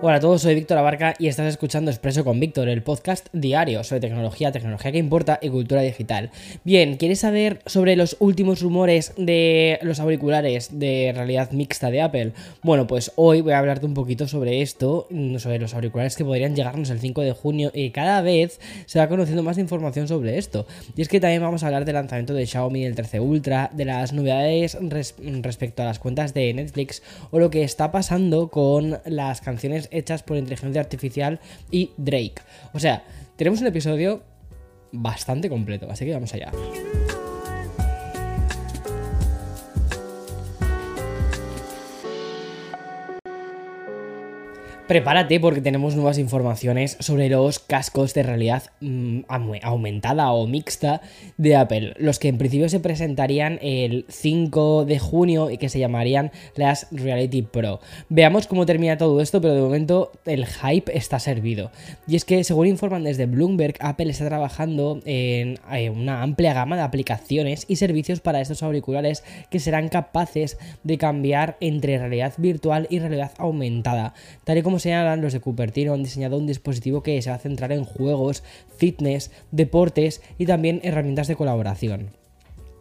Hola a todos, soy Víctor Abarca y estás escuchando Expreso con Víctor, el podcast diario sobre tecnología, tecnología que importa y cultura digital. Bien, ¿quieres saber sobre los últimos rumores de los auriculares de realidad mixta de Apple? Bueno, pues hoy voy a hablarte un poquito sobre esto, sobre los auriculares que podrían llegarnos el 5 de junio y cada vez se va conociendo más información sobre esto. Y es que también vamos a hablar del lanzamiento de Xiaomi el 13 Ultra, de las novedades respecto a las cuentas de Netflix o lo que está pasando con las canciones hechas por inteligencia artificial y Drake. O sea, tenemos un episodio bastante completo, así que vamos allá. Prepárate porque tenemos nuevas informaciones sobre los cascos de realidad mm, aumentada o mixta de Apple, los que en principio se presentarían el 5 de junio y que se llamarían las Reality Pro. Veamos cómo termina todo esto, pero de momento el hype está servido. Y es que, según informan desde Bloomberg, Apple está trabajando en una amplia gama de aplicaciones y servicios para estos auriculares que serán capaces de cambiar entre realidad virtual y realidad aumentada, tal y como señalan los de Cupertino, han diseñado un dispositivo que se va a centrar en juegos, fitness, deportes y también herramientas de colaboración.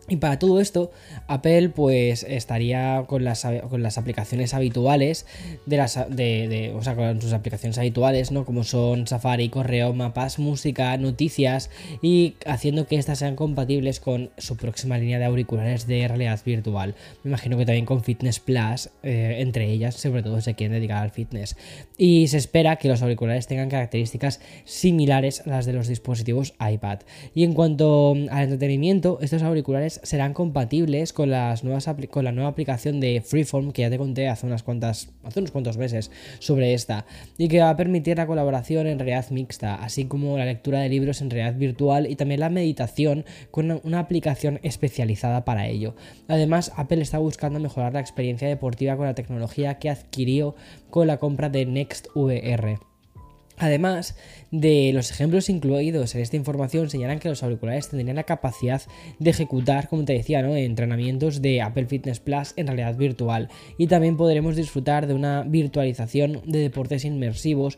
Y para todo esto, Apple pues estaría con las, con las aplicaciones habituales de las de, o sea, con sus aplicaciones habituales, ¿no? Como son Safari, correo, mapas, música, noticias y haciendo que estas sean compatibles con su próxima línea de auriculares de realidad virtual. Me imagino que también con Fitness Plus, eh, entre ellas, sobre todo se quieren dedicar al fitness. Y se espera que los auriculares tengan características similares a las de los dispositivos iPad. Y en cuanto al entretenimiento, estos auriculares serán compatibles con, las nuevas con la nueva aplicación de Freeform que ya te conté hace, unas cuantas, hace unos cuantos meses sobre esta y que va a permitir la colaboración en realidad mixta, así como la lectura de libros en realidad virtual y también la meditación con una aplicación especializada para ello. Además, Apple está buscando mejorar la experiencia deportiva con la tecnología que adquirió con la compra de NextVR. Además de los ejemplos incluidos en esta información, señalan que los auriculares tendrían la capacidad de ejecutar, como te decía, ¿no? entrenamientos de Apple Fitness Plus en realidad virtual. Y también podremos disfrutar de una virtualización de deportes inmersivos.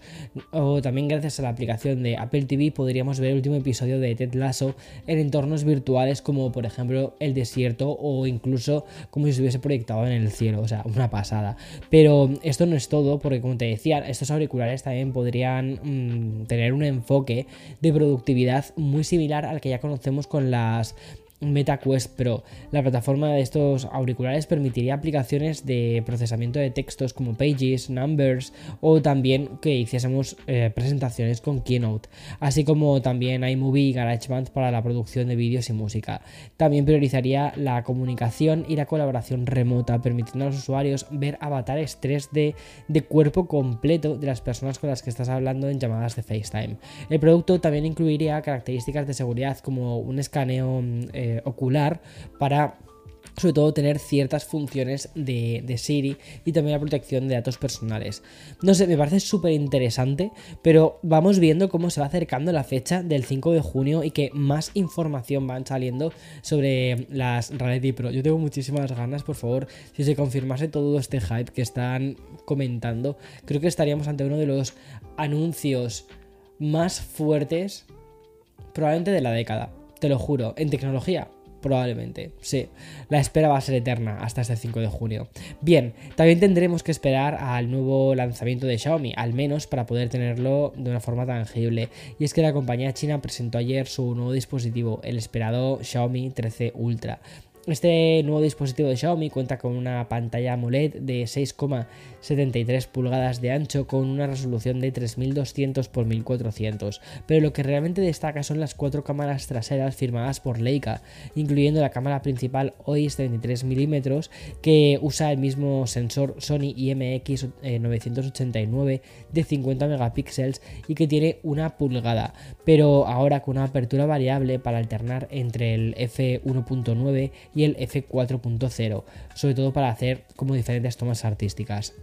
O también gracias a la aplicación de Apple TV podríamos ver el último episodio de Ted Lasso en entornos virtuales como por ejemplo el desierto o incluso como si estuviese proyectado en el cielo. O sea, una pasada. Pero esto no es todo porque como te decía, estos auriculares también podrían Mm, tener un enfoque de productividad muy similar al que ya conocemos con las MetaQuest Pro. La plataforma de estos auriculares permitiría aplicaciones de procesamiento de textos como Pages, Numbers o también que hiciésemos eh, presentaciones con Keynote, así como también iMovie y GarageBand para la producción de vídeos y música. También priorizaría la comunicación y la colaboración remota, permitiendo a los usuarios ver avatares 3D de cuerpo completo de las personas con las que estás hablando en llamadas de FaceTime. El producto también incluiría características de seguridad como un escaneo eh, ocular para sobre todo tener ciertas funciones de, Siri y también la protección de datos personales. No sé, me parece súper interesante, pero vamos viendo cómo se va acercando la fecha del 5 de junio y que más información van saliendo sobre las Reality Pro. Yo tengo muchísimas ganas, por favor, si se confirmase todo este hype que están comentando, creo que estaríamos ante uno de los anuncios más fuertes probablemente de la década te lo juro, en tecnología. Probablemente, sí. La espera va a ser eterna hasta este 5 de junio. Bien, también tendremos que esperar al nuevo lanzamiento de Xiaomi, al menos para poder tenerlo de una forma tangible. Y es que la compañía china presentó ayer su nuevo dispositivo, el esperado Xiaomi 13 Ultra. Este nuevo dispositivo de Xiaomi cuenta con una pantalla AMOLED de 6,73 pulgadas de ancho con una resolución de 3200 x 1400, pero lo que realmente destaca son las cuatro cámaras traseras firmadas por Leica, incluyendo la cámara principal OIS de 23 mm que usa el mismo sensor Sony IMX 989 eh, de 50 megapíxeles y que tiene una pulgada, pero ahora con una apertura variable para alternar entre el f1.9 y el f4.0, sobre todo para hacer como diferentes tomas artísticas.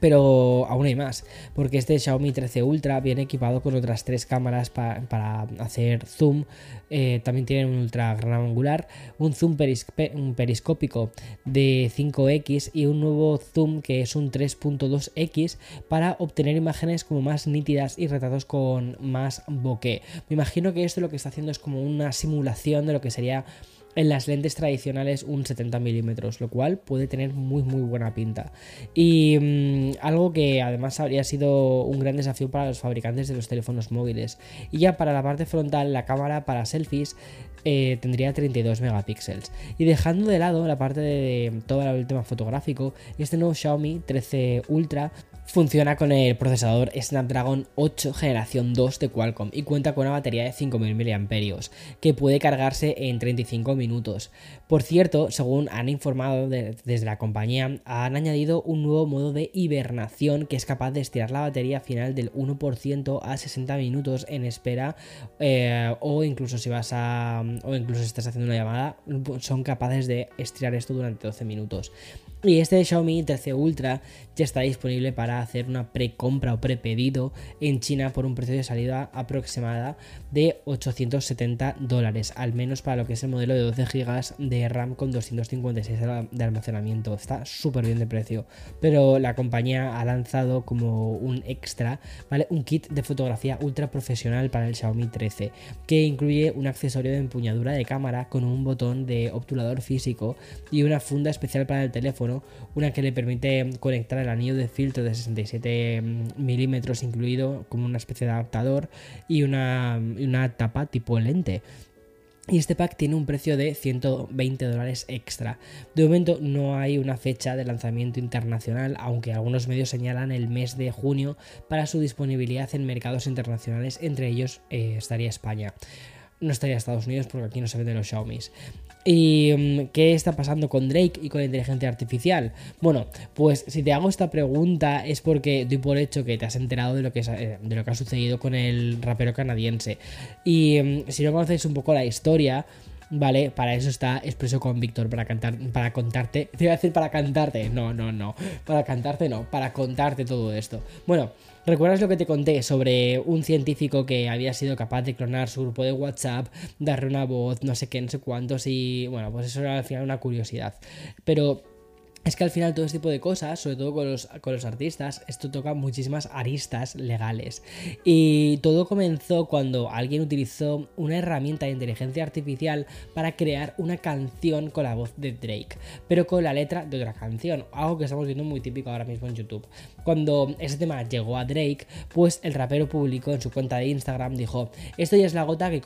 Pero aún hay más, porque este Xiaomi 13 Ultra viene equipado con otras tres cámaras para hacer zoom. Eh, también tiene un ultra gran angular, un zoom periscópico de 5x y un nuevo zoom que es un 3.2x para obtener imágenes como más nítidas y retratos con más bokeh. Me imagino que esto lo que está haciendo es como una simulación de lo que sería en las lentes tradicionales un 70 milímetros, lo cual puede tener muy muy buena pinta. Y mm, algo que además habría sido un gran desafío para los fabricantes de los teléfonos móviles. Y ya para la parte frontal, la cámara para selfies eh, tendría 32 megapíxeles. Y dejando de lado la parte de todo el tema fotográfico, este nuevo Xiaomi 13 Ultra Funciona con el procesador Snapdragon 8 generación 2 de Qualcomm y cuenta con una batería de 5000 mAh que puede cargarse en 35 minutos. Por cierto, según han informado desde la compañía, han añadido un nuevo modo de hibernación que es capaz de estirar la batería final del 1% a 60 minutos en espera eh, o incluso si vas a o incluso si estás haciendo una llamada son capaces de estirar esto durante 12 minutos. Y este Xiaomi 13 Ultra ya está disponible para hacer una precompra o prepedido en China por un precio de salida aproximada de 870 dólares, al menos para lo que es el modelo de 12 GB de RAM con 256 de almacenamiento. Está súper bien de precio, pero la compañía ha lanzado como un extra, ¿vale? Un kit de fotografía ultra profesional para el Xiaomi 13, que incluye un accesorio de empuñadura de cámara con un botón de obturador físico y una funda especial para el teléfono una que le permite conectar el anillo de filtro de 67 mm, milímetros incluido como una especie de adaptador y una, una tapa tipo lente. Y este pack tiene un precio de 120 dólares extra. De momento no hay una fecha de lanzamiento internacional, aunque algunos medios señalan el mes de junio para su disponibilidad en mercados internacionales, entre ellos eh, estaría España no estaría Estados Unidos porque aquí no se venden los Xiaomi. ¿Y mm, qué está pasando con Drake y con la inteligencia artificial? Bueno, pues si te hago esta pregunta es porque doy por hecho que te has enterado de lo que, eh, de lo que ha sucedido con el rapero canadiense. Y mm, si no conoces un poco la historia, ¿vale? Para eso está Expreso con Víctor, para cantar, para contarte. Te iba a decir para cantarte. No, no, no. Para cantarte no, para contarte todo esto. Bueno, ¿recuerdas lo que te conté sobre un científico que había sido capaz de clonar su grupo de WhatsApp, darle una voz, no sé qué, no sé cuántos, y bueno, pues eso era al final una curiosidad. Pero es que al final todo este tipo de cosas, sobre todo con los, con los, artistas, esto toca muchísimas aristas legales. Y todo comenzó cuando alguien utilizó una herramienta de inteligencia artificial para crear una canción con la voz de Drake, pero con la letra de otra canción, algo que estamos viendo muy típico ahora mismo en YouTube. Cuando ese tema llegó a Drake, pues el rapero publicó en su cuenta de Instagram, dijo, esto ya es la gota que,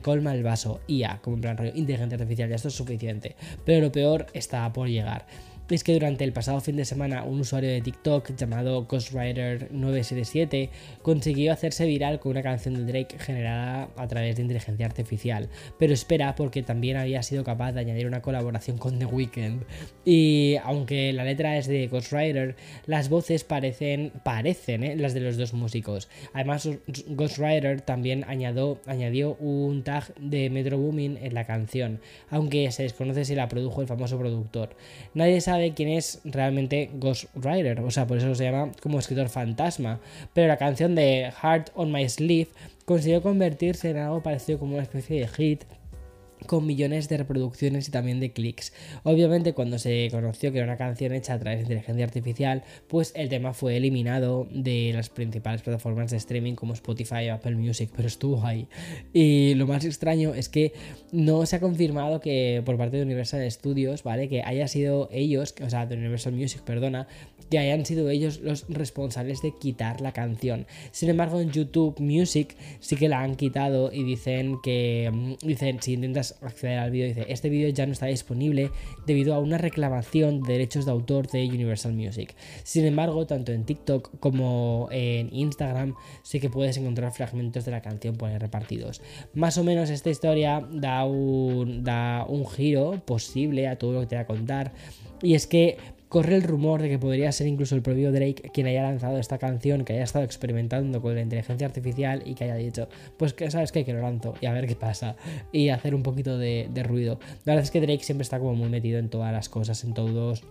colma el vaso, ya, como en plan rollo, inteligencia artificial, ya esto es suficiente. Pero lo peor está por llegar es que durante el pasado fin de semana un usuario de TikTok llamado GhostWriter977 consiguió hacerse viral con una canción de Drake generada a través de inteligencia artificial, pero espera porque también había sido capaz de añadir una colaboración con The Weeknd. Y aunque la letra es de Ghostwriter, las voces parecen, parecen ¿eh? las de los dos músicos. Además, Ghostwriter también añadió, añadió un tag de Metro Booming en la canción, aunque se desconoce si la produjo el famoso productor. Nadie sabe quién es realmente Ghost Rider, o sea, por eso se llama como escritor fantasma. Pero la canción de Heart on My Sleeve consiguió convertirse en algo parecido como una especie de hit con millones de reproducciones y también de clics. Obviamente cuando se conoció que era una canción hecha a través de inteligencia artificial, pues el tema fue eliminado de las principales plataformas de streaming como Spotify o Apple Music, pero estuvo ahí. Y lo más extraño es que no se ha confirmado que por parte de Universal Studios, ¿vale? Que haya sido ellos, o sea, de Universal Music, perdona, que hayan sido ellos los responsables de quitar la canción. Sin embargo, en YouTube Music sí que la han quitado y dicen que, mm, dicen, si intentas acceder al vídeo. Dice, este vídeo ya no está disponible debido a una reclamación de derechos de autor de Universal Music. Sin embargo, tanto en TikTok como en Instagram sí que puedes encontrar fragmentos de la canción por ahí repartidos. Más o menos esta historia da un, da un giro posible a todo lo que te voy a contar. Y es que corre el rumor de que podría ser incluso el propio Drake quien haya lanzado esta canción, que haya estado experimentando con la inteligencia artificial y que haya dicho, pues que sabes qué, que lo lanzo y a ver qué pasa y hacer un poquito de, de ruido. La verdad es que Drake siempre está como muy metido en todas las cosas, en todos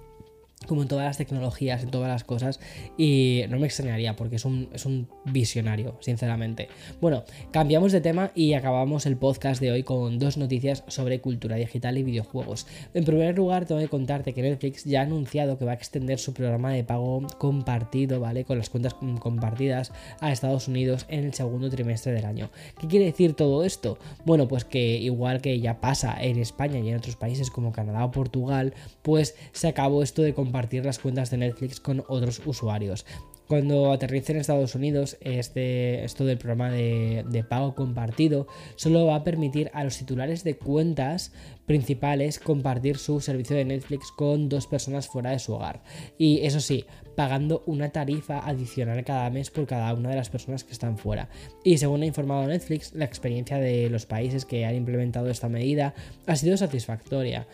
como en todas las tecnologías, en todas las cosas, y no me extrañaría porque es un, es un, visionario, sinceramente. Bueno, cambiamos de tema y acabamos el podcast de hoy con dos noticias sobre cultura digital y videojuegos. En primer lugar, tengo que contarte que Netflix ya ha anunciado que va a extender su programa de pago compartido, ¿vale? Con las cuentas compartidas a Estados Unidos en el segundo trimestre del año. ¿Qué quiere decir todo esto? Bueno, pues que igual que ya pasa en España y en otros países como Canadá o Portugal, pues se acabó esto de compartir compartir las cuentas de Netflix con otros usuarios. Cuando aterrice en Estados Unidos, este, esto del programa de, de, pago compartido solo va a permitir a los titulares de cuentas principales compartir su servicio de Netflix con dos personas fuera de su hogar. Y eso sí, pagando una tarifa adicional cada mes por cada una de las personas que están fuera. Y según ha informado Netflix, la experiencia de los países que han implementado esta medida ha sido satisfactoria.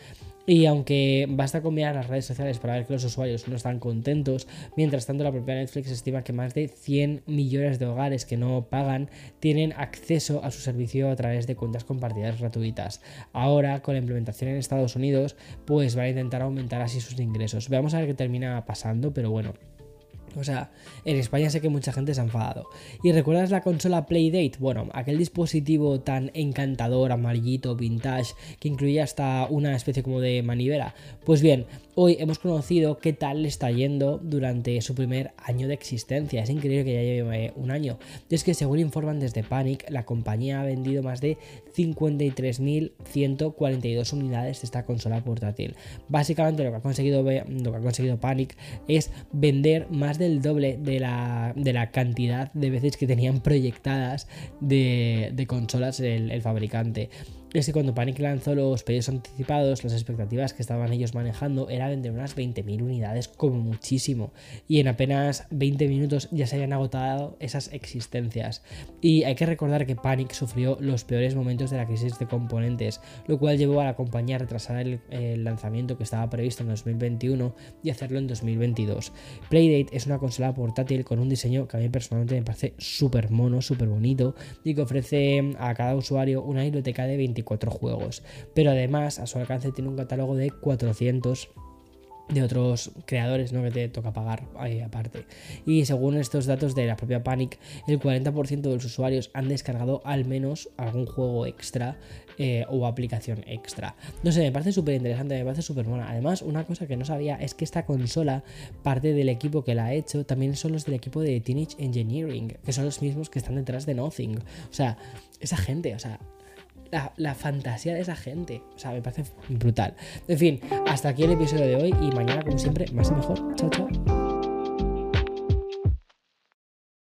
Y aunque basta con mirar las redes sociales para ver que los usuarios no están contentos, mientras tanto la propia Netflix estima que más de 100 millones de hogares que no pagan tienen acceso a su servicio a través de cuentas compartidas gratuitas. Ahora, con la implementación en Estados Unidos, pues van a intentar aumentar así sus ingresos. Veamos a ver qué termina pasando, pero bueno. O sea, en España sé que mucha gente se ha enfadado. ¿Y recuerdas la consola Playdate? Bueno, aquel dispositivo tan encantador, amarillito, vintage, que incluía hasta una especie como de manivela. Pues bien, hoy hemos conocido qué tal le está yendo durante su primer año de existencia. Es increíble que ya lleve un año. Y es que según informan desde Panic, la compañía ha vendido más de 53.142 unidades de esta consola portátil. Básicamente lo que ha conseguido, lo que ha conseguido Panic es vender más de el doble de la, de la cantidad de veces que tenían proyectadas de, consolas el fabricante es que cuando Panic lanzó los pedidos anticipados, las expectativas que estaban ellos manejando era vender unas 20.000 unidades como muchísimo. Y en apenas 20 minutos ya se habían agotado esas existencias. Y hay que recordar que Panic sufrió los peores momentos de la crisis de componentes, lo cual llevó a la compañía a retrasar el, lanzamiento que estaba previsto en 2021 y hacerlo en 2022. Playdate es una consola portátil con un diseño que a mí personalmente me parece súper mono, súper bonito y que ofrece a cada usuario una biblioteca de 20 juegos, pero además a su alcance tiene un catálogo de 400 de otros creadores ¿no? que te toca pagar ahí aparte. Y según estos datos de la propia Panic, el 40% de los usuarios han descargado al menos algún juego extra eh, o aplicación extra. No sé, me parece súper interesante, me parece súper buena. Además, una cosa que no sabía es que esta consola, parte del equipo que la ha hecho, también son los del equipo de Teenage Engineering, que son los mismos que están detrás de Nothing. O sea, esa gente, o sea, la, fantasía de esa gente. O sea, me parece brutal. En fin, hasta aquí el episodio de hoy y mañana, como siempre, más y mejor. Chao, chao.